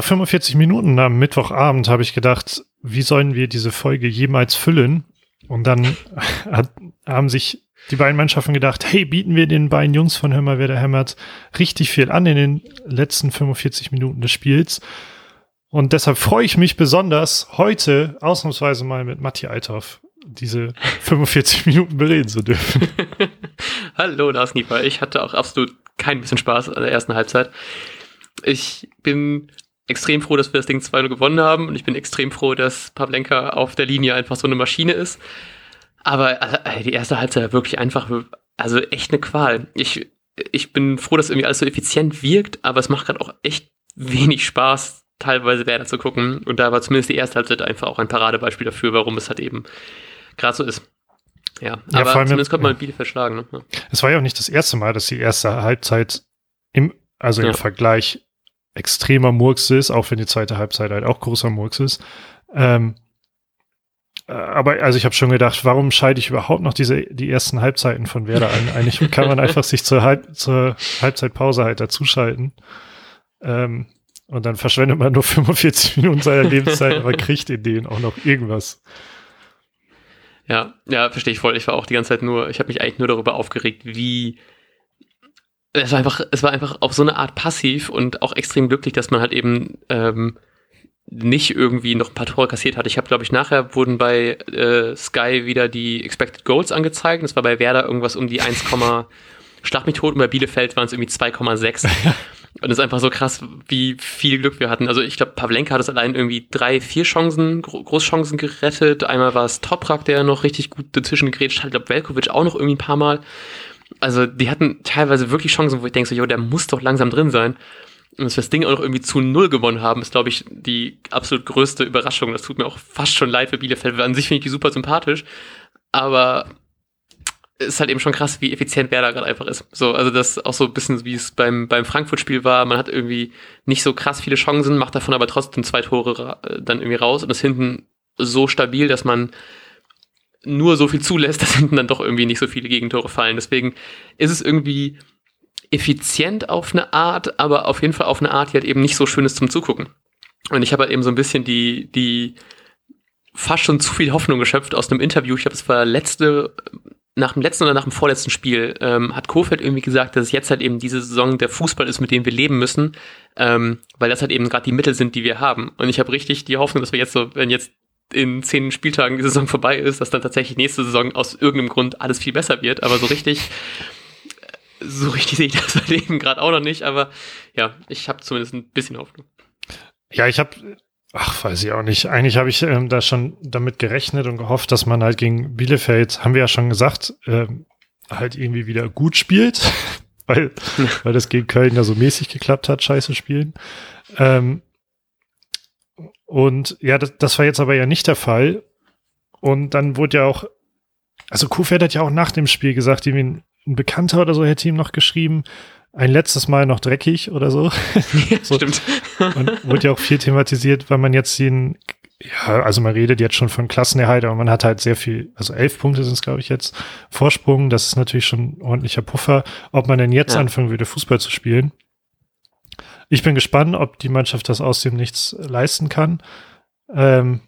nach 45 Minuten am Mittwochabend habe ich gedacht, wie sollen wir diese Folge jemals füllen? Und dann hat, haben sich die beiden Mannschaften gedacht, hey, bieten wir den beiden Jungs von Hör mal, wer da hämmert richtig viel an in den letzten 45 Minuten des Spiels. Und deshalb freue ich mich besonders, heute ausnahmsweise mal mit Matti Althoff diese 45 Minuten bereden zu dürfen. Hallo, Lars Nieper. Ich hatte auch absolut kein bisschen Spaß an der ersten Halbzeit. Ich bin extrem froh, dass wir das Ding 2-0 gewonnen haben und ich bin extrem froh, dass Pavlenka auf der Linie einfach so eine Maschine ist. Aber also, die erste Halbzeit war wirklich einfach, also echt eine Qual. Ich, ich bin froh, dass irgendwie alles so effizient wirkt, aber es macht gerade auch echt wenig Spaß, teilweise Werder zu gucken. Und da war zumindest die erste Halbzeit einfach auch ein Paradebeispiel dafür, warum es halt eben gerade so ist. Ja, ja aber zumindest konnte man ja. Bielefeld schlagen. Ne? Ja. Es war ja auch nicht das erste Mal, dass die erste Halbzeit im, also im Vergleich extremer Murks ist, auch wenn die zweite Halbzeit halt auch großer Murks ist. Ähm, äh, aber also ich habe schon gedacht, warum scheide ich überhaupt noch diese die ersten Halbzeiten von Werder an? Eigentlich kann man einfach sich zur, Halb, zur Halbzeitpause halt dazuschalten. Ähm, und dann verschwendet man nur 45 Minuten seiner Lebenszeit, aber kriegt in denen auch noch irgendwas. Ja, ja, verstehe ich voll. Ich war auch die ganze Zeit nur, ich habe mich eigentlich nur darüber aufgeregt, wie es war einfach, es war einfach auf so eine Art passiv und auch extrem glücklich, dass man halt eben ähm, nicht irgendwie noch ein paar Tore kassiert hat. Ich habe, glaube ich, nachher wurden bei äh, Sky wieder die Expected Goals angezeigt. Das war bei Werder irgendwas um die 1, Schlag mich tot und bei Bielefeld waren es irgendwie 2,6. und es ist einfach so krass, wie viel Glück wir hatten. Also ich glaube, Pavlenka hat es allein irgendwie drei, vier Chancen, Großchancen gerettet. Einmal war es Toprak, der noch richtig gut dazwischen geredet hat. Ich glaube, Velkovic auch noch irgendwie ein paar Mal also die hatten teilweise wirklich Chancen, wo ich denke so, jo, der muss doch langsam drin sein. Und dass wir das Ding auch noch irgendwie zu null gewonnen haben, ist, glaube ich, die absolut größte Überraschung. Das tut mir auch fast schon leid für Bielefeld. An sich finde ich die super sympathisch. Aber es ist halt eben schon krass, wie effizient Werder gerade einfach ist. So, also das auch so ein bisschen, wie es beim, beim Frankfurt-Spiel war. Man hat irgendwie nicht so krass viele Chancen, macht davon aber trotzdem zwei Tore äh, dann irgendwie raus und ist hinten so stabil, dass man nur so viel zulässt, dass hinten dann doch irgendwie nicht so viele Gegentore fallen. Deswegen ist es irgendwie effizient auf eine Art, aber auf jeden Fall auf eine Art, die halt eben nicht so schön ist zum Zugucken. Und ich habe halt eben so ein bisschen die, die fast schon zu viel Hoffnung geschöpft aus einem Interview. Ich glaube, es war letzte, nach dem letzten oder nach dem vorletzten Spiel, ähm, hat Kofeld irgendwie gesagt, dass es jetzt halt eben diese Saison der Fußball ist, mit dem wir leben müssen, ähm, weil das halt eben gerade die Mittel sind, die wir haben. Und ich habe richtig die Hoffnung, dass wir jetzt so, wenn jetzt in zehn Spieltagen die Saison vorbei ist, dass dann tatsächlich nächste Saison aus irgendeinem Grund alles viel besser wird. Aber so richtig, so richtig sehe ich das Leben gerade auch noch nicht. Aber ja, ich habe zumindest ein bisschen Hoffnung. Ja, ich habe, ach, weiß ich auch nicht. Eigentlich habe ich ähm, da schon damit gerechnet und gehofft, dass man halt gegen Bielefeld, haben wir ja schon gesagt, ähm, halt irgendwie wieder gut spielt, weil, weil das gegen Köln ja so mäßig geklappt hat, scheiße spielen. Ähm, und ja, das, das war jetzt aber ja nicht der Fall. Und dann wurde ja auch, also Kofeld hat ja auch nach dem Spiel gesagt, irgendwie ein, ein Bekannter oder so hätte ihm noch geschrieben, ein letztes Mal noch dreckig oder so. Ja, so. Stimmt. Und wurde ja auch viel thematisiert, weil man jetzt den, ja, also man redet jetzt schon von Klassenerhalt, aber man hat halt sehr viel, also elf Punkte sind es, glaube ich, jetzt Vorsprung. Das ist natürlich schon ein ordentlicher Puffer, ob man denn jetzt ja. anfangen würde, Fußball zu spielen. Ich bin gespannt, ob die Mannschaft das aus dem Nichts leisten kann. Ähm,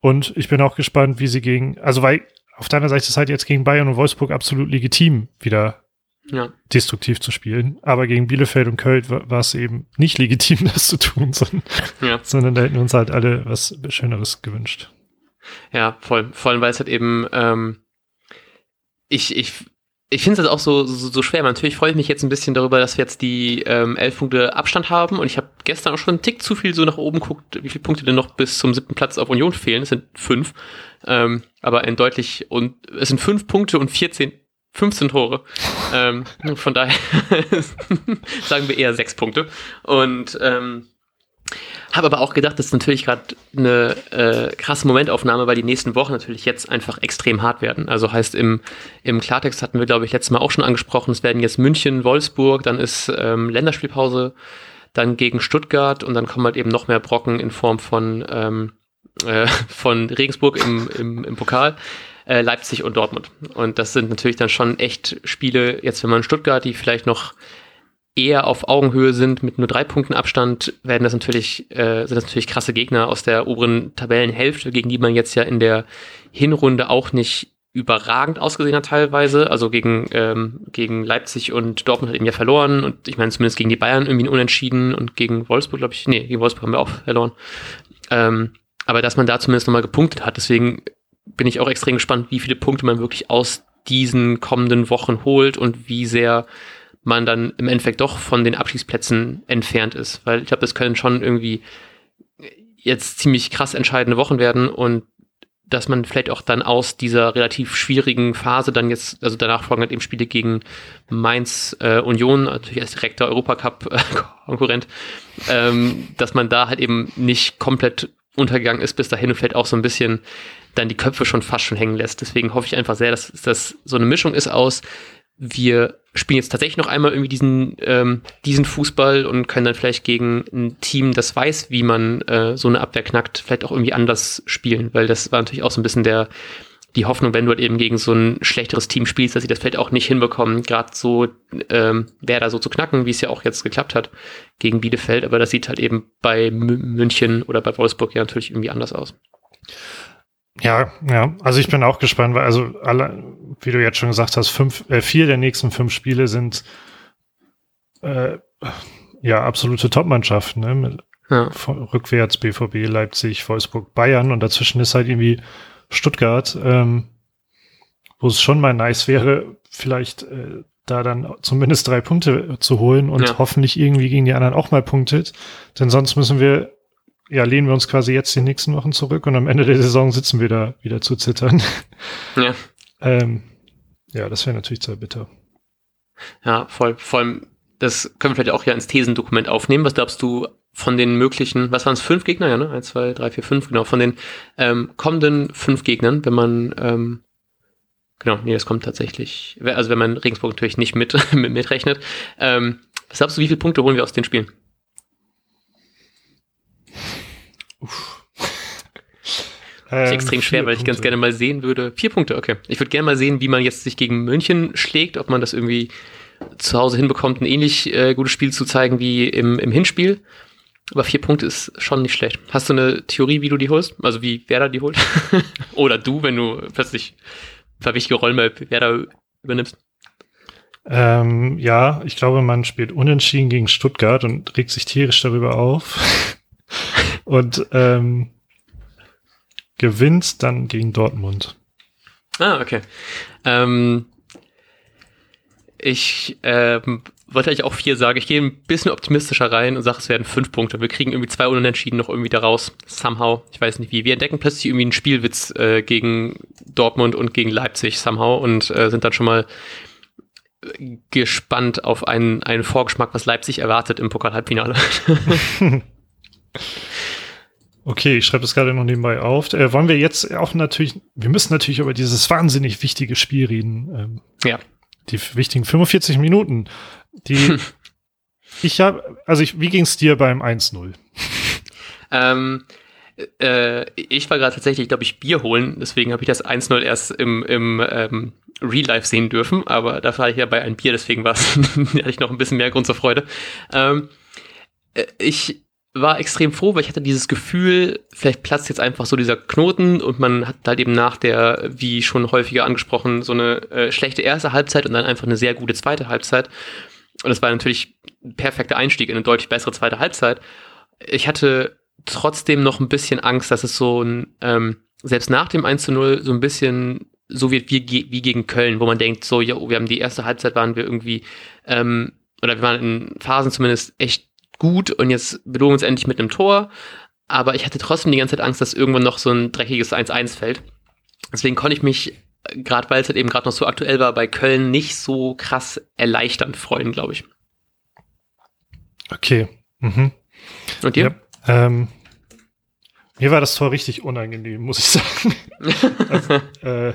und ich bin auch gespannt, wie sie gegen, also weil auf deiner Seite ist halt jetzt gegen Bayern und Wolfsburg absolut legitim, wieder ja. destruktiv zu spielen. Aber gegen Bielefeld und Köln war, es eben nicht legitim, das zu tun, sondern, ja. sondern da hätten wir uns halt alle was Schöneres gewünscht. Ja, voll. Vor allem, weil es halt eben, ähm, ich, ich ich finde es auch so, so, so schwer. Natürlich freue ich mich jetzt ein bisschen darüber, dass wir jetzt die ähm, elf Punkte Abstand haben. Und ich habe gestern auch schon einen Tick zu viel so nach oben geguckt, wie viele Punkte denn noch bis zum siebten Platz auf Union fehlen. Es sind fünf. Ähm, aber ein deutlich, und es sind fünf Punkte und 14, 15 Tore. ähm, von daher sagen wir eher sechs Punkte. Und ähm, habe aber auch gedacht, das ist natürlich gerade eine äh, krasse Momentaufnahme, weil die nächsten Wochen natürlich jetzt einfach extrem hart werden. Also heißt im, im Klartext hatten wir, glaube ich, letztes Mal auch schon angesprochen, es werden jetzt München, Wolfsburg, dann ist ähm, Länderspielpause, dann gegen Stuttgart und dann kommen halt eben noch mehr Brocken in Form von, ähm, äh, von Regensburg im, im, im Pokal. Äh, Leipzig und Dortmund. Und das sind natürlich dann schon echt Spiele, jetzt wenn man Stuttgart, die vielleicht noch eher auf Augenhöhe sind mit nur drei Punkten Abstand, werden das natürlich, äh, sind das natürlich krasse Gegner aus der oberen Tabellenhälfte, gegen die man jetzt ja in der Hinrunde auch nicht überragend ausgesehen hat teilweise. Also gegen, ähm, gegen Leipzig und Dortmund hat eben ja verloren und ich meine zumindest gegen die Bayern irgendwie Unentschieden und gegen Wolfsburg, glaube ich, nee, gegen Wolfsburg haben wir auch verloren. Ähm, aber dass man da zumindest nochmal gepunktet hat, deswegen bin ich auch extrem gespannt, wie viele Punkte man wirklich aus diesen kommenden Wochen holt und wie sehr man dann im Endeffekt doch von den Abstiegsplätzen entfernt ist. Weil ich glaube, das können schon irgendwie jetzt ziemlich krass entscheidende Wochen werden und dass man vielleicht auch dann aus dieser relativ schwierigen Phase dann jetzt, also danach folgen halt eben Spiele gegen Mainz äh, Union, natürlich als direkter Europacup-Konkurrent, ähm, dass man da halt eben nicht komplett untergegangen ist bis dahin und vielleicht auch so ein bisschen dann die Köpfe schon fast schon hängen lässt. Deswegen hoffe ich einfach sehr, dass das so eine Mischung ist aus, wir spielen jetzt tatsächlich noch einmal irgendwie diesen, ähm, diesen Fußball und können dann vielleicht gegen ein Team, das weiß, wie man äh, so eine Abwehr knackt, vielleicht auch irgendwie anders spielen, weil das war natürlich auch so ein bisschen der, die Hoffnung, wenn du halt eben gegen so ein schlechteres Team spielst, dass sie das vielleicht auch nicht hinbekommen, gerade so ähm, Werder so zu knacken, wie es ja auch jetzt geklappt hat gegen Bielefeld, aber das sieht halt eben bei München oder bei Wolfsburg ja natürlich irgendwie anders aus. Ja, ja, also ich bin auch gespannt, weil also alle, wie du jetzt schon gesagt hast, fünf, äh, vier der nächsten fünf Spiele sind äh, ja absolute Top-Mannschaften, ne? Mit ja. Rückwärts BVB, Leipzig, Wolfsburg, Bayern und dazwischen ist halt irgendwie Stuttgart, ähm, wo es schon mal nice wäre, vielleicht äh, da dann zumindest drei Punkte zu holen und ja. hoffentlich irgendwie gegen die anderen auch mal punktet. Denn sonst müssen wir ja, lehnen wir uns quasi jetzt die nächsten Wochen zurück und am Ende der Saison sitzen wir da wieder zu zittern. Ja. ähm, ja, das wäre natürlich sehr bitter. Ja, voll, vor allem, das können wir vielleicht auch ja ins Thesendokument aufnehmen. Was glaubst du von den möglichen, was waren es, fünf Gegner, ja, ne? Eins, zwei, drei, vier, fünf, genau, von den ähm, kommenden fünf Gegnern, wenn man, ähm, genau, nee, das kommt tatsächlich, also wenn man Regensburg natürlich nicht mit, mit mitrechnet. Ähm, was glaubst du, wie viele Punkte holen wir aus den Spielen? Uff. Ähm, ist extrem schwer, weil ich Punkte. ganz gerne mal sehen würde. Vier Punkte, okay. Ich würde gerne mal sehen, wie man jetzt sich gegen München schlägt, ob man das irgendwie zu Hause hinbekommt, ein ähnlich äh, gutes Spiel zu zeigen wie im, im Hinspiel. Aber vier Punkte ist schon nicht schlecht. Hast du eine Theorie, wie du die holst? Also wie Werder die holt? Oder du, wenn du plötzlich verwichtige Rollen bei Werder übernimmst? Ähm, ja, ich glaube, man spielt unentschieden gegen Stuttgart und regt sich tierisch darüber auf und ähm, gewinnt dann gegen Dortmund. Ah, okay. Ähm, ich ähm, wollte eigentlich auch vier sagen. Ich gehe ein bisschen optimistischer rein und sage, es werden fünf Punkte. Wir kriegen irgendwie zwei Unentschieden noch irgendwie daraus. Somehow. Ich weiß nicht wie. Wir entdecken plötzlich irgendwie einen Spielwitz äh, gegen Dortmund und gegen Leipzig somehow und äh, sind dann schon mal gespannt auf einen, einen Vorgeschmack, was Leipzig erwartet im Pokal-Halbfinale. Okay, ich schreibe das gerade noch nebenbei auf. Äh, wollen wir jetzt auch natürlich, wir müssen natürlich über dieses wahnsinnig wichtige Spiel reden. Ähm, ja. Die wichtigen 45 Minuten. Die ich habe, also ich, wie ging es dir beim 1-0? Ähm, äh, ich war gerade tatsächlich, glaube ich, Bier holen, deswegen habe ich das 1-0 erst im, im ähm, Real Life sehen dürfen, aber dafür hatte ich ja bei ein Bier, deswegen war es, hatte ich noch ein bisschen mehr Grund zur Freude. Ähm, äh, ich war extrem froh, weil ich hatte dieses Gefühl, vielleicht platzt jetzt einfach so dieser Knoten und man hat halt eben nach der, wie schon häufiger angesprochen, so eine äh, schlechte erste Halbzeit und dann einfach eine sehr gute zweite Halbzeit. Und das war natürlich ein perfekter Einstieg in eine deutlich bessere zweite Halbzeit. Ich hatte trotzdem noch ein bisschen Angst, dass es so ein, ähm, selbst nach dem 1 zu 0 so ein bisschen so wird wie, wie gegen Köln, wo man denkt, so, ja, wir haben die erste Halbzeit waren wir irgendwie, ähm, oder wir waren in Phasen zumindest echt gut und jetzt belohnen wir uns endlich mit einem Tor. Aber ich hatte trotzdem die ganze Zeit Angst, dass irgendwann noch so ein dreckiges 1-1 fällt. Deswegen konnte ich mich, gerade weil es halt eben gerade noch so aktuell war, bei Köln nicht so krass erleichternd freuen, glaube ich. Okay. Mhm. Und dir? Ja, ähm, mir war das Tor richtig unangenehm, muss ich sagen. also, äh,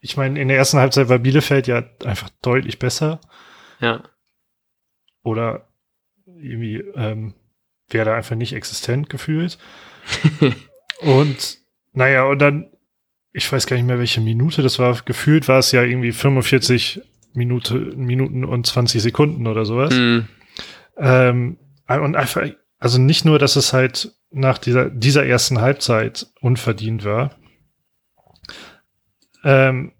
ich meine, in der ersten Halbzeit war Bielefeld ja einfach deutlich besser. Ja. Oder irgendwie ähm, wäre da einfach nicht existent gefühlt. und naja, und dann, ich weiß gar nicht mehr, welche Minute das war. Gefühlt war es ja irgendwie 45 Minute, Minuten und 20 Sekunden oder sowas. Mhm. Ähm, und einfach, also nicht nur, dass es halt nach dieser, dieser ersten Halbzeit unverdient war. Ähm,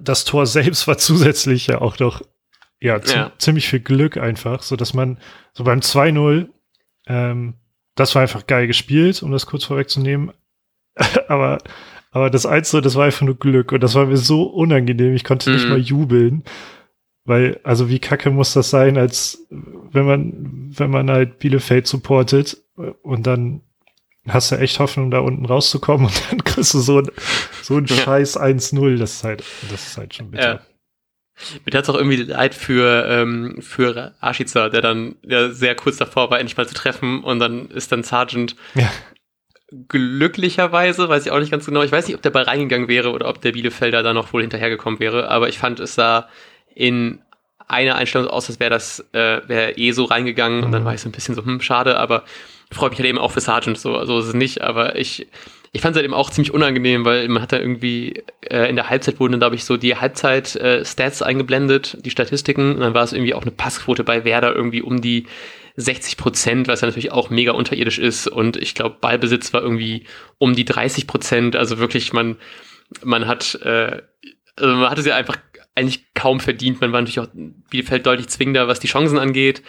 das Tor selbst war zusätzlich ja auch noch ja, ja. ziemlich viel Glück einfach, so dass man so beim 2-0, ähm, das war einfach geil gespielt, um das kurz vorwegzunehmen. aber, aber das 1 das war einfach nur Glück und das war mir so unangenehm, ich konnte mhm. nicht mal jubeln. Weil, also wie kacke muss das sein, als wenn man, wenn man halt Bielefeld supportet und dann hast du echt Hoffnung, da unten rauszukommen und dann kriegst du so ein, so ein ja. scheiß 1-0. Das ist halt, das ist halt schon bitter. Ja. Mir tat es auch irgendwie leid für, ähm, für Ashiza, der dann ja, sehr kurz davor war, endlich mal zu treffen und dann ist dann Sergeant ja. glücklicherweise, weiß ich auch nicht ganz genau, ich weiß nicht, ob der Ball reingegangen wäre oder ob der Bielefelder da noch wohl hinterhergekommen wäre, aber ich fand, es sah in einer Einstellung aus, als wäre das äh, wäre eh so reingegangen mhm. und dann mhm. war ich so ein bisschen so, hm, schade, aber freut mich halt eben auch für Sargent, so, so ist es nicht, aber ich, ich fand es halt eben auch ziemlich unangenehm, weil man hat da irgendwie äh, in der Halbzeit wurden dann, glaube ich, so die Halbzeit-Stats äh, eingeblendet, die Statistiken, und dann war es irgendwie auch eine Passquote bei Werder irgendwie um die 60 Prozent, was ja natürlich auch mega unterirdisch ist. Und ich glaube, Ballbesitz war irgendwie um die 30 Prozent. Also wirklich, man, man hat, äh, also man hat es ja einfach eigentlich kaum verdient. Man war natürlich auch Bielefeld deutlich zwingender, was die Chancen angeht.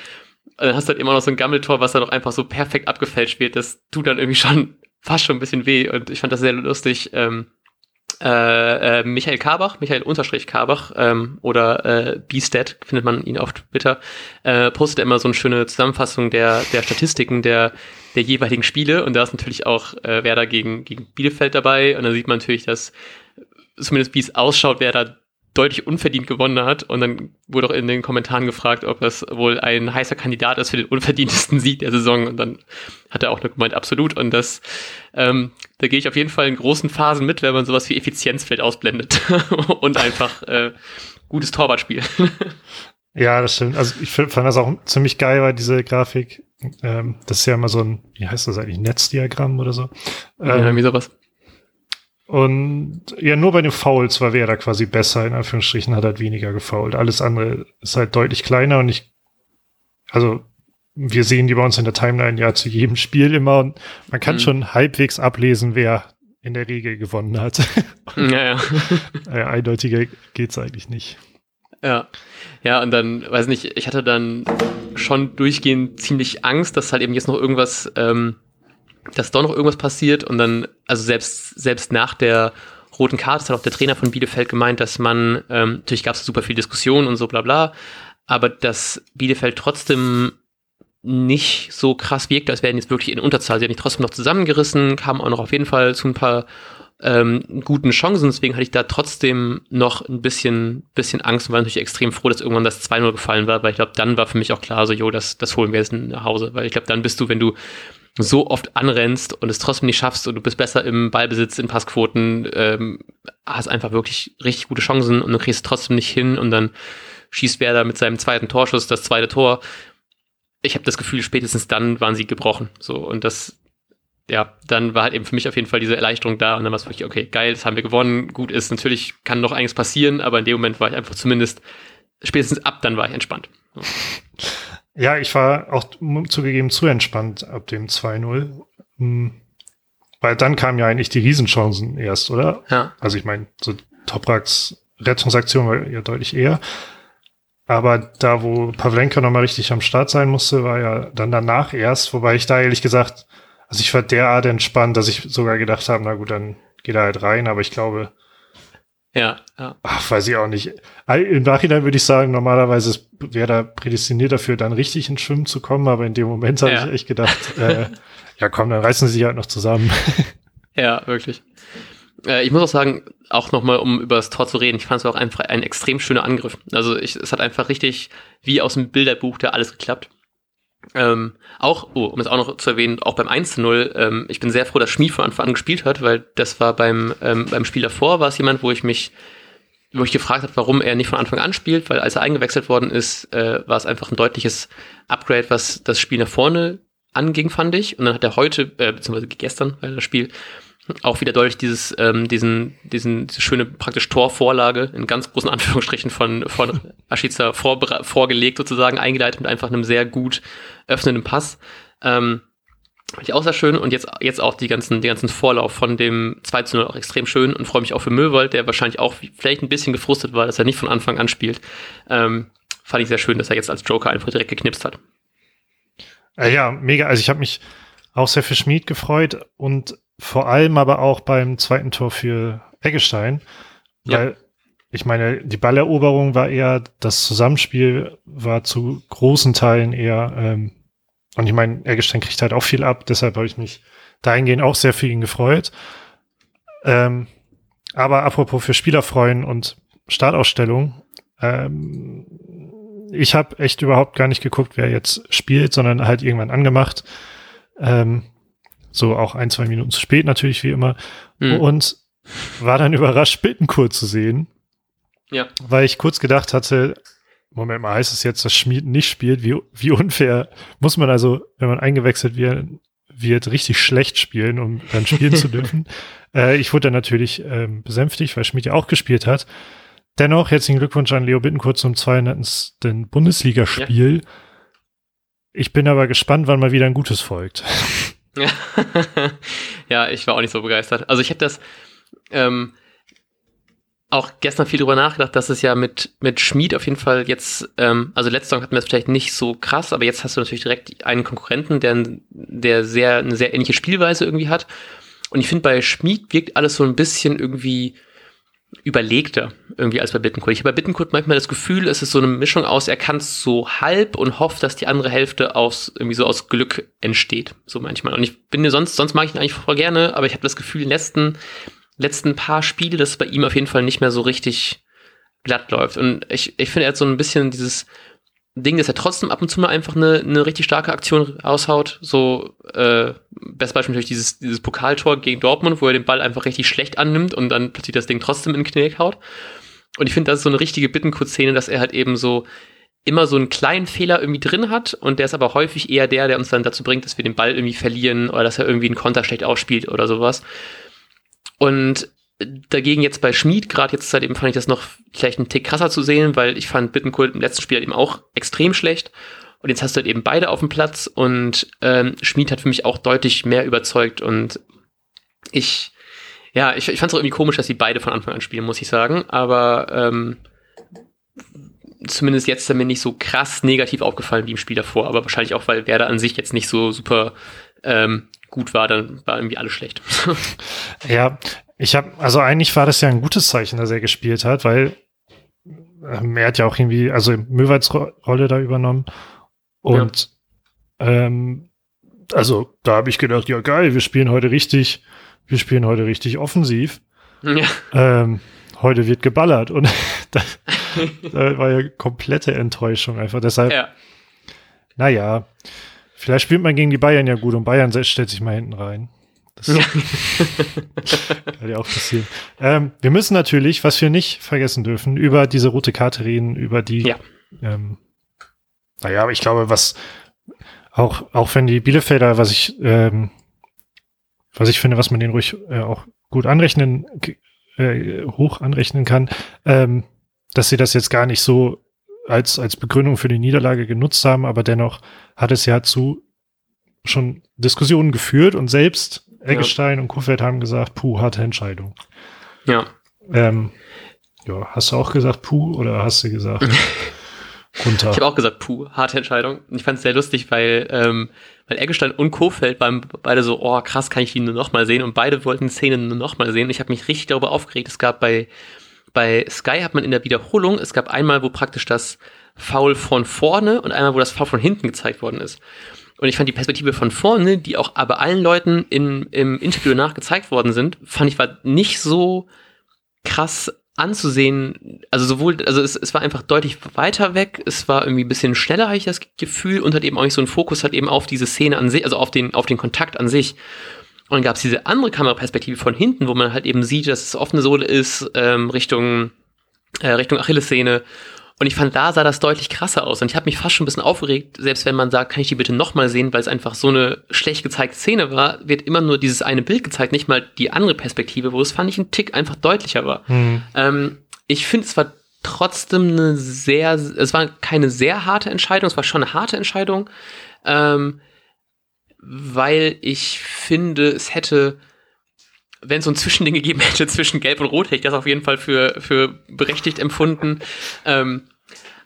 dann hast du halt immer noch so ein Gammeltor, was dann auch einfach so perfekt abgefälscht wird. Das tut dann irgendwie schon fast schon ein bisschen weh. Und ich fand das sehr lustig. Ähm, äh, äh, Michael Karbach, Michael Unterstrich Karbach ähm, oder äh, Beastat, findet man ihn auf Twitter, äh, postet immer so eine schöne Zusammenfassung der, der Statistiken der, der jeweiligen Spiele und da ist natürlich auch äh, Werder gegen, gegen Bielefeld dabei und da sieht man natürlich, dass zumindest wie es ausschaut, Werder deutlich unverdient gewonnen hat. Und dann wurde auch in den Kommentaren gefragt, ob das wohl ein heißer Kandidat ist für den unverdientesten Sieg der Saison. Und dann hat er auch nur gemeint, absolut. Und das, ähm, da gehe ich auf jeden Fall in großen Phasen mit, wenn man sowas wie Effizienz vielleicht ausblendet und einfach äh, gutes Torwartspiel. ja, das stimmt. Also ich fand das auch ziemlich geil, weil diese Grafik, ähm, das ist ja immer so ein, wie heißt das eigentlich, Netzdiagramm oder so. Ähm, ja, irgendwie sowas. Und ja, nur bei den Fouls war Werder quasi besser, in Anführungsstrichen, hat halt weniger gefoult. Alles andere ist halt deutlich kleiner und ich, also wir sehen die bei uns in der Timeline ja zu jedem Spiel immer und man kann mhm. schon halbwegs ablesen, wer in der Regel gewonnen hat. Ja, ja. ja eindeutiger geht's eigentlich nicht. Ja. Ja, und dann, weiß nicht, ich hatte dann schon durchgehend ziemlich Angst, dass halt eben jetzt noch irgendwas ähm, dass doch noch irgendwas passiert und dann, also selbst, selbst nach der roten Karte hat auch der Trainer von Bielefeld gemeint, dass man, ähm, natürlich gab es super viel Diskussion und so bla bla, aber dass Bielefeld trotzdem nicht so krass wirkt, als wären jetzt wirklich in Unterzahl. Sie haben sich trotzdem noch zusammengerissen, kamen auch noch auf jeden Fall zu ein paar ähm, guten Chancen. Deswegen hatte ich da trotzdem noch ein bisschen, bisschen Angst und war natürlich extrem froh, dass irgendwann das 2-0 gefallen war, weil ich glaube, dann war für mich auch klar, so, jo, das, das holen wir jetzt nach Hause. Weil ich glaube, dann bist du, wenn du so oft anrennst und es trotzdem nicht schaffst und du bist besser im Ballbesitz, in Passquoten, ähm, hast einfach wirklich richtig gute Chancen und du kriegst es trotzdem nicht hin und dann schießt Werder mit seinem zweiten Torschuss das zweite Tor. Ich habe das Gefühl, spätestens dann waren sie gebrochen. So und das, ja, dann war halt eben für mich auf jeden Fall diese Erleichterung da und dann war es wirklich, okay, geil, das haben wir gewonnen. Gut ist, natürlich kann noch einiges passieren, aber in dem Moment war ich einfach zumindest, spätestens ab dann war ich entspannt. So. Ja, ich war auch zugegeben zu entspannt ab dem 2-0. Hm. Weil dann kamen ja eigentlich die Riesenchancen erst, oder? Ja. Also ich meine, so Topraks Rettungsaktion war ja deutlich eher. Aber da, wo Pavlenka nochmal richtig am Start sein musste, war ja dann danach erst, wobei ich da ehrlich gesagt, also ich war derart entspannt, dass ich sogar gedacht habe, na gut, dann geht er halt rein, aber ich glaube, ja, ja. Ach, weiß ich auch nicht. Im Nachhinein würde ich sagen, normalerweise wäre da prädestiniert dafür, dann richtig ins Schwimmen zu kommen, aber in dem Moment habe ja. ich echt gedacht, äh, ja komm, dann reißen sie sich halt noch zusammen. Ja, wirklich. Äh, ich muss auch sagen, auch nochmal, um über das Tor zu reden, ich fand es auch einfach ein extrem schöner Angriff. Also ich, es hat einfach richtig, wie aus dem Bilderbuch, da alles geklappt. Ähm, auch, oh, um es auch noch zu erwähnen, auch beim 1-0, ähm, ich bin sehr froh, dass Schmie von Anfang an gespielt hat, weil das war beim, ähm, beim Spiel davor, war es jemand, wo ich mich, wo ich gefragt habe, warum er nicht von Anfang an spielt, weil als er eingewechselt worden ist, äh, war es einfach ein deutliches Upgrade, was das Spiel nach vorne anging, fand ich. Und dann hat er heute, äh, beziehungsweise gestern, weil das Spiel, auch wieder deutlich dieses, ähm, diesen, diesen, diese schöne praktisch Torvorlage in ganz großen Anführungsstrichen von, von Ashiza vor, vorgelegt, sozusagen eingeleitet mit einfach einem sehr gut öffnenden Pass. Ähm, Fand ich auch sehr schön und jetzt, jetzt auch die ganzen, die ganzen Vorlauf von dem 2 zu 0 auch extrem schön und freue mich auch für Möwald, der wahrscheinlich auch vielleicht ein bisschen gefrustet war, dass er nicht von Anfang an spielt. Ähm, fand ich sehr schön, dass er jetzt als Joker einfach direkt geknipst hat. Äh, ja, mega. Also ich habe mich auch sehr für Schmied gefreut und vor allem aber auch beim zweiten Tor für Eggestein, weil ja. ich meine, die Balleroberung war eher, das Zusammenspiel war zu großen Teilen eher, ähm, und ich meine, Eggestein kriegt halt auch viel ab, deshalb habe ich mich dahingehend auch sehr für ihn gefreut. Ähm, aber apropos für Spieler freuen und Startausstellung, ähm, ich habe echt überhaupt gar nicht geguckt, wer jetzt spielt, sondern halt irgendwann angemacht. Ähm, so auch ein, zwei Minuten zu spät natürlich, wie immer. Mhm. Und war dann überrascht, Bittencourt zu sehen. Ja. Weil ich kurz gedacht hatte, Moment mal, heißt es jetzt, dass Schmied nicht spielt? Wie, wie unfair muss man also, wenn man eingewechselt wird, wird richtig schlecht spielen, um dann spielen zu dürfen? Äh, ich wurde dann natürlich ähm, besänftigt, weil Schmied ja auch gespielt hat. Dennoch herzlichen Glückwunsch an Leo Bittencourt zum 200. Bundesligaspiel. Ja. Ich bin aber gespannt, wann mal wieder ein gutes folgt. ja, ich war auch nicht so begeistert. Also ich habe das ähm, auch gestern viel drüber nachgedacht, dass es ja mit, mit Schmied auf jeden Fall jetzt, ähm, also letzte Saison hatten wir es vielleicht nicht so krass, aber jetzt hast du natürlich direkt einen Konkurrenten, der, der sehr, eine sehr ähnliche Spielweise irgendwie hat. Und ich finde, bei Schmied wirkt alles so ein bisschen irgendwie überlegter irgendwie als bei Bittenkurt. Ich habe bei Bittenkurt manchmal das Gefühl, es ist so eine Mischung aus, er kann es so halb und hofft, dass die andere Hälfte aus irgendwie so aus Glück entsteht, so manchmal. Und ich bin mir sonst, sonst mag ich ihn eigentlich voll gerne, aber ich habe das Gefühl, in den letzten, letzten paar Spiele, dass es bei ihm auf jeden Fall nicht mehr so richtig glatt läuft. Und ich, ich finde, er hat so ein bisschen dieses Ding, dass er trotzdem ab und zu mal einfach eine, eine richtig starke Aktion raushaut. So, äh, best Beispiel natürlich dieses, dieses Pokaltor gegen Dortmund, wo er den Ball einfach richtig schlecht annimmt und dann plötzlich das Ding trotzdem in den Knick haut. Und ich finde, das ist so eine richtige Bittenkurt-Szene, dass er halt eben so immer so einen kleinen Fehler irgendwie drin hat und der ist aber häufig eher der, der uns dann dazu bringt, dass wir den Ball irgendwie verlieren oder dass er irgendwie einen Konter schlecht ausspielt oder sowas. Und dagegen jetzt bei Schmid, gerade jetzt seitdem fand ich das noch vielleicht einen Tick krasser zu sehen, weil ich fand Bittenkult im letzten Spiel halt eben auch extrem schlecht. Und jetzt hast du halt eben beide auf dem Platz und ähm, Schmid hat für mich auch deutlich mehr überzeugt und ich, ja, ich, ich fand es auch irgendwie komisch, dass sie beide von Anfang an spielen, muss ich sagen. Aber ähm, zumindest jetzt ist er mir nicht so krass negativ aufgefallen wie im Spiel davor, aber wahrscheinlich auch, weil Werder an sich jetzt nicht so super ähm, gut war, dann war irgendwie alles schlecht. ja, ich habe, also eigentlich war das ja ein gutes Zeichen, dass er gespielt hat, weil ähm, er hat ja auch irgendwie, also Möwalds Rolle da übernommen. Und ja. ähm, also da habe ich gedacht, ja geil, wir spielen heute richtig, wir spielen heute richtig offensiv. Ja. Ähm, heute wird geballert und das, das war ja komplette Enttäuschung einfach. Deshalb, ja. naja, vielleicht spielt man gegen die Bayern ja gut und Bayern stellt sich mal hinten rein. Das kann ja auch passieren. Ähm, wir müssen natürlich, was wir nicht vergessen dürfen, über diese rote Karte reden, über die, ja. ähm, naja, aber ich glaube, was auch, auch wenn die Bielefelder, was ich, ähm, was ich finde, was man denen ruhig äh, auch gut anrechnen, äh, hoch anrechnen kann, ähm, dass sie das jetzt gar nicht so als, als Begründung für die Niederlage genutzt haben, aber dennoch hat es ja zu schon Diskussionen geführt und selbst Eggestein ja. und Kuhfeld haben gesagt, puh, harte Entscheidung. Ja. Ähm, ja, hast du auch gesagt, puh, oder hast du gesagt, runter? Ich habe auch gesagt, puh, harte Entscheidung. Ich fand es sehr lustig, weil, ähm, weil Eggestein und Kofeld waren beide so, oh krass, kann ich ihn nur noch mal sehen und beide wollten die Szene nur noch mal sehen. Ich habe mich richtig darüber aufgeregt. Es gab bei, bei Sky hat man in der Wiederholung, es gab einmal, wo praktisch das Foul von vorne und einmal, wo das Foul von hinten gezeigt worden ist. Und ich fand die Perspektive von vorne, die auch aber allen Leuten in, im Interview nachgezeigt worden sind, fand ich war nicht so krass anzusehen. Also sowohl, also es, es war einfach deutlich weiter weg, es war irgendwie ein bisschen schneller, habe ich das Gefühl, und hat eben auch nicht so einen Fokus, hat eben auf diese Szene an sich, also auf den, auf den Kontakt an sich. Und dann gab es diese andere Kameraperspektive von hinten, wo man halt eben sieht, dass es offene Sohle ist, ähm, Richtung, äh, Richtung Achillessehne Und ich fand, da sah das deutlich krasser aus. Und ich habe mich fast schon ein bisschen aufgeregt, selbst wenn man sagt, kann ich die bitte nochmal sehen, weil es einfach so eine schlecht gezeigte Szene war, wird immer nur dieses eine Bild gezeigt, nicht mal die andere Perspektive, wo es fand ich ein Tick einfach deutlicher war. Mhm. Ähm, ich finde, es war trotzdem eine sehr, es war keine sehr harte Entscheidung, es war schon eine harte Entscheidung, ähm, weil ich finde, es hätte wenn es so ein Zwischending gegeben hätte zwischen Gelb und Rot, hätte ich das auf jeden Fall für, für berechtigt empfunden. Ähm,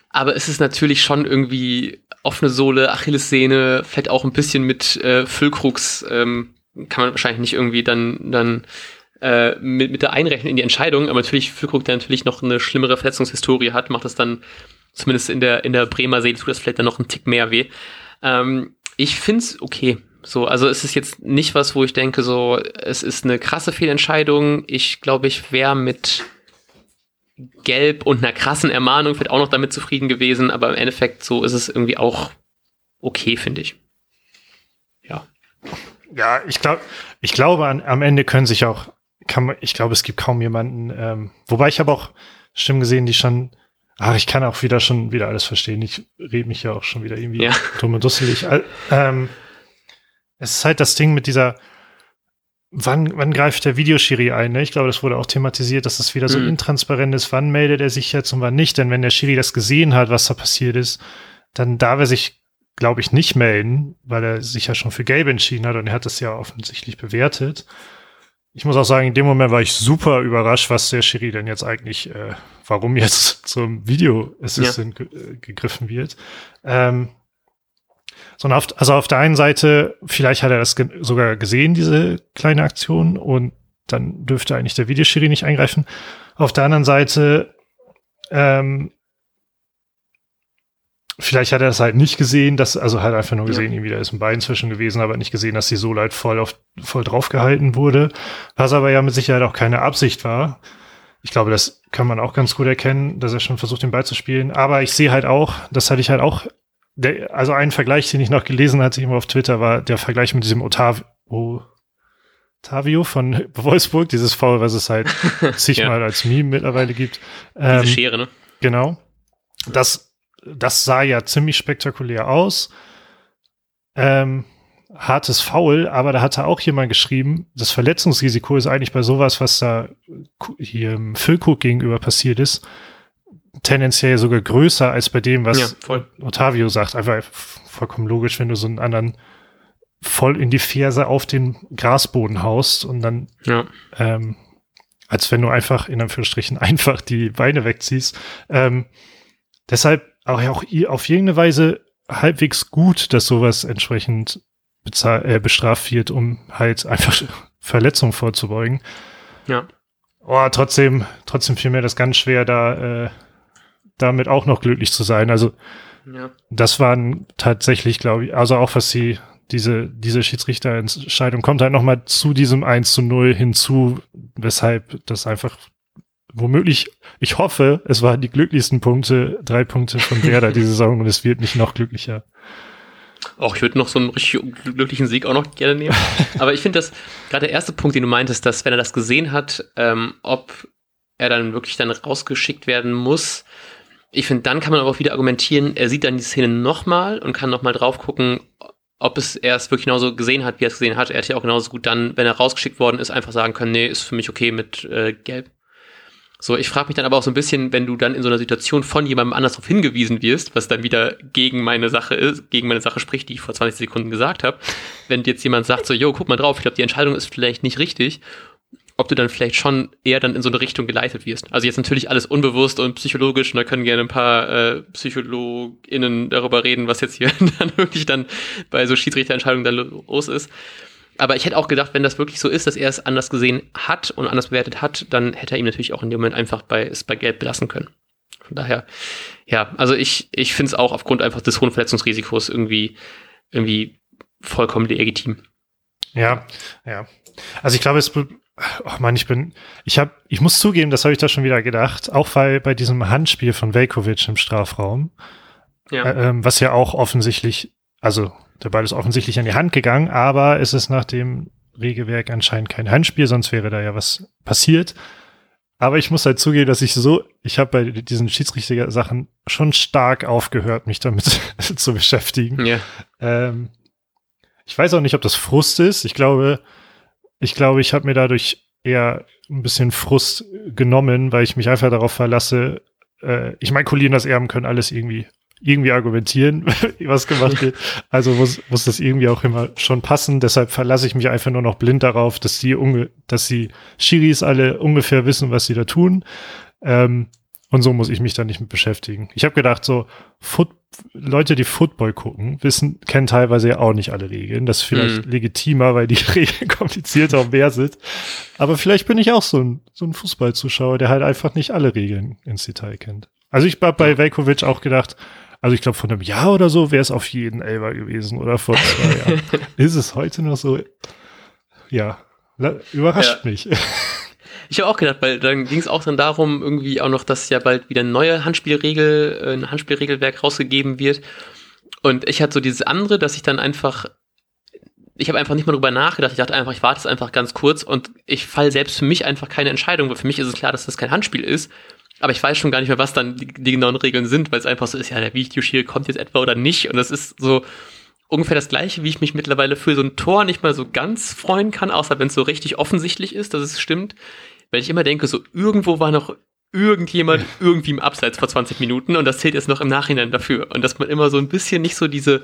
aber es ist natürlich schon irgendwie offene Sohle, Achillessehne, vielleicht auch ein bisschen mit äh, Füllkrux, ähm, kann man wahrscheinlich nicht irgendwie dann, dann äh, mit, mit der einrechnen in die Entscheidung, aber natürlich Füllkrug, der natürlich noch eine schlimmere Verletzungshistorie hat, macht das dann zumindest in der, in der Bremer Seele tut das vielleicht dann noch einen Tick mehr weh. Ähm, ich find's okay. So, also es ist jetzt nicht was, wo ich denke, so, es ist eine krasse Fehlentscheidung. Ich glaube, ich wäre mit Gelb und einer krassen Ermahnung vielleicht auch noch damit zufrieden gewesen, aber im Endeffekt so ist es irgendwie auch okay, finde ich. Ja. Ja, ich glaube, ich glaube, am Ende können sich auch, kann ich glaube, es gibt kaum jemanden, ähm, wobei ich habe auch Stimmen gesehen, die schon, ach, ich kann auch wieder schon wieder alles verstehen. Ich rede mich ja auch schon wieder irgendwie ja. dumm und dusselig. Ähm, es ist halt das Ding mit dieser, wann, wann greift der Videoschiri ein? Ne? Ich glaube, das wurde auch thematisiert, dass das wieder so mhm. intransparent ist. Wann meldet er sich jetzt und wann nicht? Denn wenn der Schiri das gesehen hat, was da passiert ist, dann darf er sich, glaube ich, nicht melden, weil er sich ja schon für Gelb entschieden hat und er hat das ja offensichtlich bewertet. Ich muss auch sagen, in dem Moment war ich super überrascht, was der Schiri denn jetzt eigentlich, äh, warum jetzt zum Video Assistant ja. Äh, gegriffen wird. Ähm, sondern auf, also auf der einen Seite, vielleicht hat er das ge sogar gesehen, diese kleine Aktion, und dann dürfte eigentlich der Videoschiri nicht eingreifen. Auf der anderen Seite, ähm, vielleicht hat er das halt nicht gesehen, dass, also halt einfach nur gesehen, ja. irgendwie da ist ein Bein zwischen gewesen, aber nicht gesehen, dass die so leid voll auf, voll draufgehalten wurde. Was aber ja mit Sicherheit auch keine Absicht war. Ich glaube, das kann man auch ganz gut erkennen, dass er schon versucht, den Ball zu spielen. Aber ich sehe halt auch, das hatte ich halt auch der, also ein Vergleich, den ich noch gelesen hatte, immer auf Twitter, war der Vergleich mit diesem Otav Otavio von Wolfsburg, dieses Foul, was es halt zigmal ja. als Meme mittlerweile gibt. Ähm, Diese Schere, ne? Genau. Das, das sah ja ziemlich spektakulär aus. Ähm, hartes Foul, aber da hatte auch jemand geschrieben, das Verletzungsrisiko ist eigentlich bei sowas, was da hier im Füllkrug gegenüber passiert ist, tendenziell sogar größer als bei dem, was ja, Ottavio sagt. Einfach vollkommen logisch, wenn du so einen anderen voll in die Ferse auf den Grasboden haust und dann, ja. ähm, als wenn du einfach in Anführungsstrichen einfach die Beine wegziehst. Ähm, deshalb auch, auch auf irgendeine Weise halbwegs gut, dass sowas entsprechend äh, bestraft wird, um halt einfach Verletzungen vorzubeugen. Ja. Oh, trotzdem, trotzdem fiel mir das ganz schwer, da äh, damit auch noch glücklich zu sein. Also ja. das waren tatsächlich, glaube ich, also auch was sie diese, diese Schiedsrichterentscheidung kommt halt nochmal zu diesem 1 zu 0 hinzu, weshalb das einfach womöglich, ich hoffe, es waren die glücklichsten Punkte, drei Punkte von Werder diese Saison und es wird nicht noch glücklicher. Auch ich würde noch so einen richtig glücklichen Sieg auch noch gerne nehmen. Aber ich finde das, gerade der erste Punkt, den du meintest, dass wenn er das gesehen hat, ähm, ob er dann wirklich dann rausgeschickt werden muss, ich finde, dann kann man aber auch wieder argumentieren, er sieht dann die Szene nochmal und kann nochmal drauf gucken, ob es er es wirklich genauso gesehen hat, wie er es gesehen hat. Er hätte ja auch genauso gut dann, wenn er rausgeschickt worden ist, einfach sagen können, nee, ist für mich okay mit äh, Gelb. So, ich frage mich dann aber auch so ein bisschen, wenn du dann in so einer Situation von jemandem anders darauf hingewiesen wirst, was dann wieder gegen meine Sache ist, gegen meine Sache spricht, die ich vor 20 Sekunden gesagt habe. Wenn jetzt jemand sagt so, yo, guck mal drauf, ich glaube, die Entscheidung ist vielleicht nicht richtig ob du dann vielleicht schon eher dann in so eine Richtung geleitet wirst. Also jetzt natürlich alles unbewusst und psychologisch und da können gerne ein paar äh, PsychologInnen darüber reden, was jetzt hier dann wirklich dann bei so Schiedsrichterentscheidungen dann los ist. Aber ich hätte auch gedacht, wenn das wirklich so ist, dass er es anders gesehen hat und anders bewertet hat, dann hätte er ihm natürlich auch in dem Moment einfach bei, es bei Gelb belassen können. Von daher, ja, also ich, ich finde es auch aufgrund einfach des hohen Verletzungsrisikos irgendwie, irgendwie vollkommen legitim. Ja, ja. Also ich glaube, es Ach man, ich bin, ich habe, ich muss zugeben, das habe ich da schon wieder gedacht, auch weil bei diesem Handspiel von Velkovic im Strafraum, ja. äh, ähm, was ja auch offensichtlich, also der Ball ist offensichtlich an die Hand gegangen, aber es ist nach dem Regelwerk anscheinend kein Handspiel, sonst wäre da ja was passiert. Aber ich muss halt zugeben, dass ich so, ich habe bei diesen Schiedsrichter-Sachen schon stark aufgehört, mich damit zu beschäftigen. Ja. Ähm, ich weiß auch nicht, ob das Frust ist. Ich glaube, ich glaube, ich habe mir dadurch eher ein bisschen Frust genommen, weil ich mich einfach darauf verlasse. Äh, ich meine, Colin das Erben können alles irgendwie irgendwie argumentieren, was gemacht wird. Also muss, muss das irgendwie auch immer schon passen. Deshalb verlasse ich mich einfach nur noch blind darauf, dass die, unge dass die Schiris alle ungefähr wissen, was sie da tun. Ähm, und so muss ich mich da nicht mit beschäftigen. Ich habe gedacht, so Foot Leute, die Football gucken, wissen, kennen teilweise ja auch nicht alle Regeln. Das ist vielleicht mhm. legitimer, weil die Regeln komplizierter und mehr sind. Aber vielleicht bin ich auch so ein, so ein Fußballzuschauer, der halt einfach nicht alle Regeln ins Detail kennt. Also ich habe bei Velkovic auch gedacht, also ich glaube, vor einem Jahr oder so wäre es auf jeden Elber gewesen oder vor zwei Jahren. Ist es heute noch so? Ja, überrascht ja. mich. Ich habe auch gedacht, weil dann ging es auch dann darum, irgendwie auch noch, dass ja bald wieder eine neue Handspielregel, äh, ein Handspielregelwerk rausgegeben wird. Und ich hatte so dieses andere, dass ich dann einfach, ich habe einfach nicht mal drüber nachgedacht. Ich dachte einfach, ich warte es einfach ganz kurz und ich fall selbst für mich einfach keine Entscheidung, weil für mich ist es klar, dass das kein Handspiel ist. Aber ich weiß schon gar nicht mehr, was dann die, die genauen Regeln sind, weil es einfach so ist, ja, der Videoschiri kommt jetzt etwa oder nicht. Und das ist so ungefähr das gleiche, wie ich mich mittlerweile für so ein Tor nicht mal so ganz freuen kann, außer wenn es so richtig offensichtlich ist, dass es stimmt. Weil ich immer denke, so irgendwo war noch irgendjemand irgendwie im Abseits vor 20 Minuten und das zählt jetzt noch im Nachhinein dafür. Und dass man immer so ein bisschen nicht so diese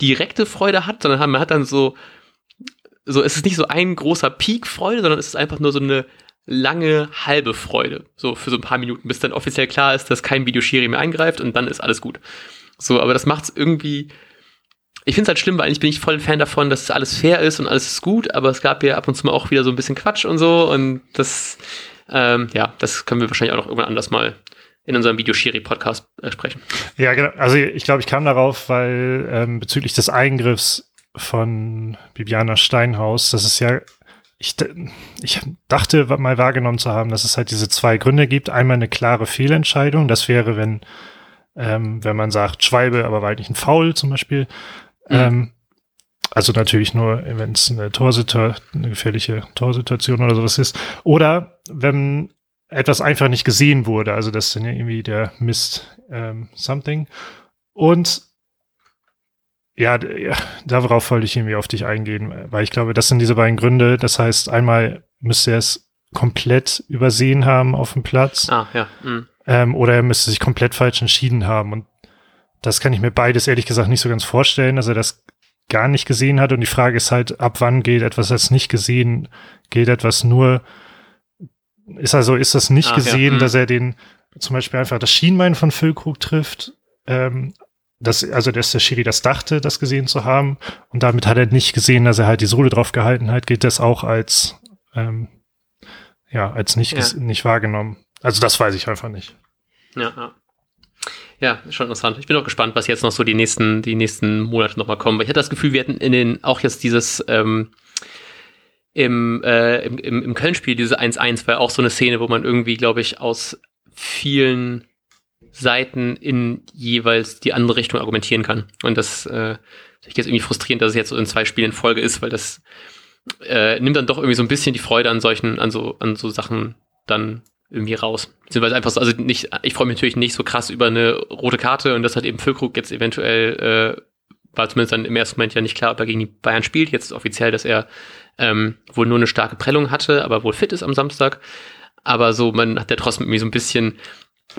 direkte Freude hat, sondern man hat dann so, so, es ist nicht so ein großer Peak Freude, sondern es ist einfach nur so eine lange halbe Freude. So für so ein paar Minuten, bis dann offiziell klar ist, dass kein Videoschiri mehr eingreift und dann ist alles gut. So, aber das macht's irgendwie. Ich finde es halt schlimm, weil eigentlich bin ich voll ein Fan davon, dass alles fair ist und alles ist gut, aber es gab ja ab und zu mal auch wieder so ein bisschen Quatsch und so und das, ähm, ja, das können wir wahrscheinlich auch noch irgendwann anders mal in unserem Videoschiri-Podcast äh, sprechen. Ja, genau. Also ich glaube, ich kam darauf, weil ähm, bezüglich des Eingriffs von Bibiana Steinhaus, das ist ja ich, ich dachte mal wahrgenommen zu haben, dass es halt diese zwei Gründe gibt. Einmal eine klare Fehlentscheidung. Das wäre, wenn, ähm, wenn man sagt, Schwalbe, aber war eigentlich ein Foul zum Beispiel. Mhm. Ähm, also natürlich nur, wenn es eine Torsituation, eine gefährliche Torsituation oder sowas ist. Oder wenn etwas einfach nicht gesehen wurde. Also das ist dann irgendwie der Mist ähm, something. Und ja, ja, darauf wollte ich irgendwie auf dich eingehen, weil ich glaube, das sind diese beiden Gründe. Das heißt, einmal müsste er es komplett übersehen haben auf dem Platz. Ah, ja. Mhm. Ähm, oder er müsste sich komplett falsch entschieden haben. Und das kann ich mir beides ehrlich gesagt nicht so ganz vorstellen, dass er das gar nicht gesehen hat. Und die Frage ist halt, ab wann geht etwas als nicht gesehen? Geht etwas nur, ist also, ist das nicht Ach, gesehen, ja. mhm. dass er den, zum Beispiel einfach das Schienbein von Füllkrug trifft, ähm, dass, also dass der Schiri das dachte, das gesehen zu haben. Und damit hat er nicht gesehen, dass er halt die Sohle drauf gehalten hat, gilt das auch als, ähm, ja, als nicht, ja. nicht wahrgenommen. Also das weiß ich einfach nicht. Ja, ja. Ja, schon interessant. Ich bin auch gespannt, was jetzt noch so die nächsten, die nächsten Monate nochmal kommen. Weil ich hatte das Gefühl, wir hätten in den, auch jetzt dieses, ähm, im, äh, im, im, im Köln-Spiel, diese 1-1, war auch so eine Szene, wo man irgendwie, glaube ich, aus vielen Seiten in jeweils die andere Richtung argumentieren kann. Und das äh, ist jetzt irgendwie frustrierend, dass es jetzt so in zwei Spielen in Folge ist, weil das äh, nimmt dann doch irgendwie so ein bisschen die Freude an solchen, an so, an so Sachen dann irgendwie raus. Beziehungsweise einfach so, also nicht, ich freue mich natürlich nicht so krass über eine rote Karte und das hat eben Füllkrug jetzt eventuell, äh, war zumindest dann im ersten Moment ja nicht klar, ob er gegen die Bayern spielt. Jetzt offiziell, dass er ähm, wohl nur eine starke Prellung hatte, aber wohl fit ist am Samstag. Aber so, man hat ja trotzdem irgendwie so ein bisschen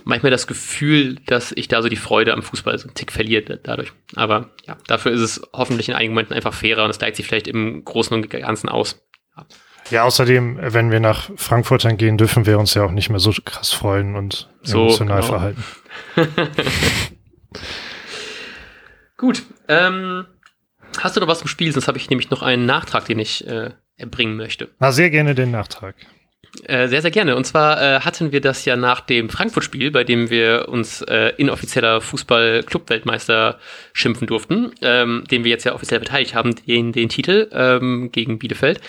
manchmal das Gefühl, dass ich da so die Freude am Fußball so einen Tick verliere dadurch. Aber ja, dafür ist es hoffentlich in einigen Momenten einfach fairer und es gleicht sich vielleicht im Großen und Ganzen aus. Ja. ja, außerdem, wenn wir nach Frankfurt dann gehen, dürfen wir uns ja auch nicht mehr so krass freuen und so, emotional genau. verhalten. Gut. Ähm, hast du noch was zum Spiel? Sonst habe ich nämlich noch einen Nachtrag, den ich äh, erbringen möchte. Na, sehr gerne den Nachtrag. Äh, sehr, sehr gerne. Und zwar äh, hatten wir das ja nach dem Frankfurt-Spiel, bei dem wir uns äh, inoffizieller Fußball-Club-Weltmeister schimpfen durften, ähm, den wir jetzt ja offiziell verteidigt haben, den, den Titel ähm, gegen Bielefeld,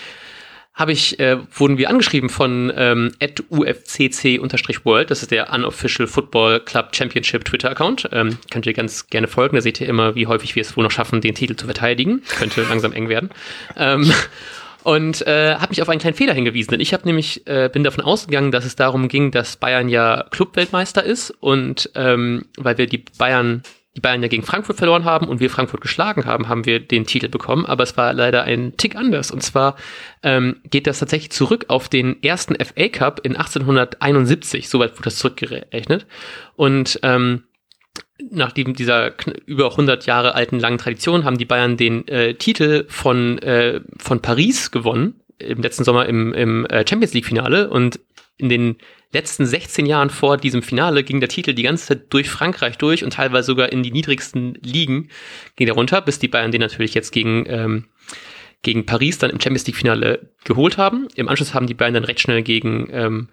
habe ich, äh, wurden wir angeschrieben von ähm, ufcc-world, das ist der Unofficial Football Club Championship Twitter-Account. Ähm, könnt ihr ganz gerne folgen, da seht ihr immer, wie häufig wir es wohl noch schaffen, den Titel zu verteidigen. Könnte langsam eng werden. Ähm, und äh, hat mich auf einen kleinen Fehler hingewiesen. Denn ich habe nämlich äh, bin davon ausgegangen, dass es darum ging, dass Bayern ja Clubweltmeister ist und ähm, weil wir die Bayern die Bayern ja gegen Frankfurt verloren haben und wir Frankfurt geschlagen haben, haben wir den Titel bekommen. Aber es war leider ein Tick anders. Und zwar ähm, geht das tatsächlich zurück auf den ersten FA Cup in 1871. Soweit wurde das zurückgerechnet. Und ähm, nach dieser über 100 Jahre alten langen Tradition haben die Bayern den äh, Titel von, äh, von Paris gewonnen im letzten Sommer im, im äh, Champions League Finale und in den letzten 16 Jahren vor diesem Finale ging der Titel die ganze Zeit durch Frankreich durch und teilweise sogar in die niedrigsten Ligen ging der runter, bis die Bayern den natürlich jetzt gegen, ähm, gegen Paris dann im Champions League Finale geholt haben. Im Anschluss haben die Bayern dann recht schnell gegen, ähm,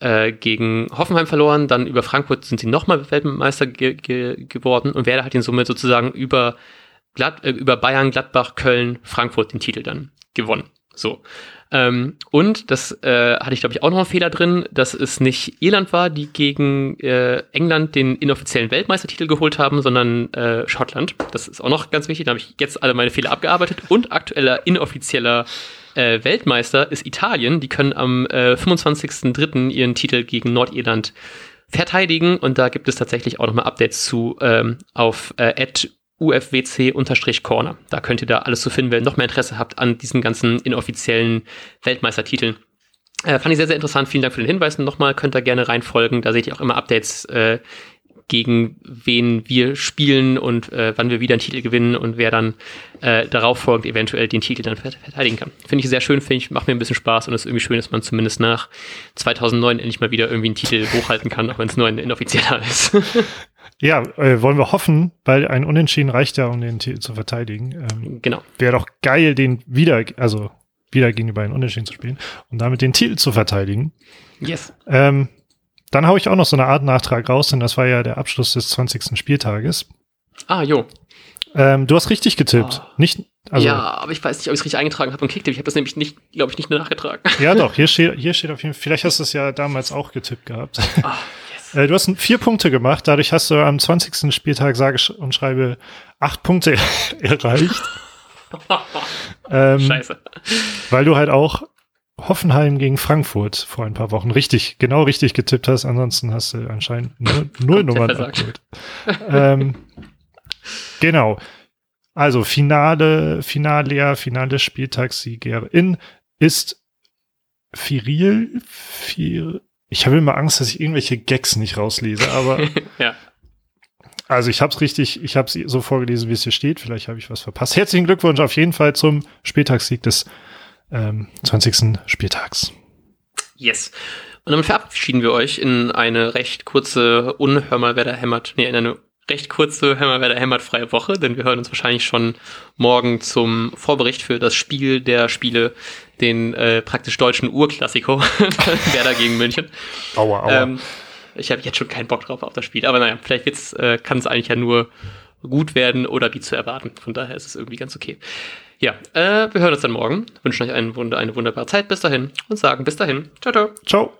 äh, gegen Hoffenheim verloren, dann über Frankfurt sind sie nochmal Weltmeister ge ge geworden und Werder hat ihn somit sozusagen über, Glad äh, über Bayern, Gladbach, Köln, Frankfurt den Titel dann gewonnen. So. Ähm, und das äh, hatte ich, glaube ich, auch noch einen Fehler drin, dass es nicht Irland war, die gegen äh, England den inoffiziellen Weltmeistertitel geholt haben, sondern äh, Schottland. Das ist auch noch ganz wichtig. Da habe ich jetzt alle meine Fehler abgearbeitet. Und aktueller inoffizieller äh, Weltmeister ist Italien. Die können am äh, 25.03. ihren Titel gegen Nordirland verteidigen. Und da gibt es tatsächlich auch nochmal Updates zu ähm, auf äh, UFWC-Corner. Da könnt ihr da alles zu finden, wenn ihr noch mehr Interesse habt an diesen ganzen inoffiziellen Weltmeistertiteln. Äh, fand ich sehr, sehr interessant. Vielen Dank für den Hinweis. Nochmal könnt ihr gerne reinfolgen. Da seht ihr auch immer Updates, äh, gegen wen wir spielen und äh, wann wir wieder einen Titel gewinnen und wer dann äh, darauf folgt, eventuell den Titel dann verteidigen kann. Finde ich sehr schön, finde ich, macht mir ein bisschen Spaß und es ist irgendwie schön, dass man zumindest nach 2009 endlich mal wieder irgendwie einen Titel hochhalten kann, auch wenn es nur ein inoffizieller ist. Ja, äh, wollen wir hoffen, weil ein Unentschieden reicht ja, um den Titel zu verteidigen. Ähm, genau. Wäre doch geil, den wieder, also wieder gegenüber einen Unentschieden zu spielen und damit den Titel zu verteidigen. Yes. Ähm, dann haue ich auch noch so eine Art Nachtrag raus, denn das war ja der Abschluss des 20. Spieltages. Ah, jo. Ähm, du hast richtig getippt. Oh. Nicht, also, ja, aber ich weiß nicht, ob ich es richtig eingetragen habe und Kicktipp. Ich habe das nämlich nicht, glaube ich, nicht nachgetragen. Ja, doch, hier steht, hier steht auf jeden Fall, vielleicht hast du es ja damals auch getippt gehabt. Ah, äh, du hast vier Punkte gemacht, dadurch hast du am 20. Spieltag, sage und schreibe, acht Punkte erreicht. ähm, Scheiße. Weil du halt auch Hoffenheim gegen Frankfurt vor ein paar Wochen richtig, genau richtig getippt hast. Ansonsten hast du anscheinend null, null Nummern abgeholt. ähm, genau. Also Finale, Finale, Finale Spieltagssiegerin ist Firil. Fir ich habe immer Angst, dass ich irgendwelche Gags nicht rauslese, aber ja. Also ich habe es richtig, ich habe es so vorgelesen, wie es hier steht. Vielleicht habe ich was verpasst. Herzlichen Glückwunsch auf jeden Fall zum Spieltagssieg des ähm, 20. Spieltags. Yes. Und damit verabschieden wir euch in eine recht kurze Unhörmal, wer da hämmert, nee, in eine recht kurze Hör wer da hämmert freie Woche, denn wir hören uns wahrscheinlich schon morgen zum Vorbericht für das Spiel der Spiele, den äh, praktisch deutschen Urklassiko, Werder gegen München. Aua, aua. Ähm, ich habe jetzt schon keinen Bock drauf auf das Spiel, aber naja, vielleicht wird's, äh, kann es eigentlich ja nur gut werden oder wie zu erwarten. Von daher ist es irgendwie ganz okay. Ja, äh, wir hören uns dann morgen, wünschen euch eine wunderbare Zeit bis dahin und sagen bis dahin. Ciao, ciao. Ciao.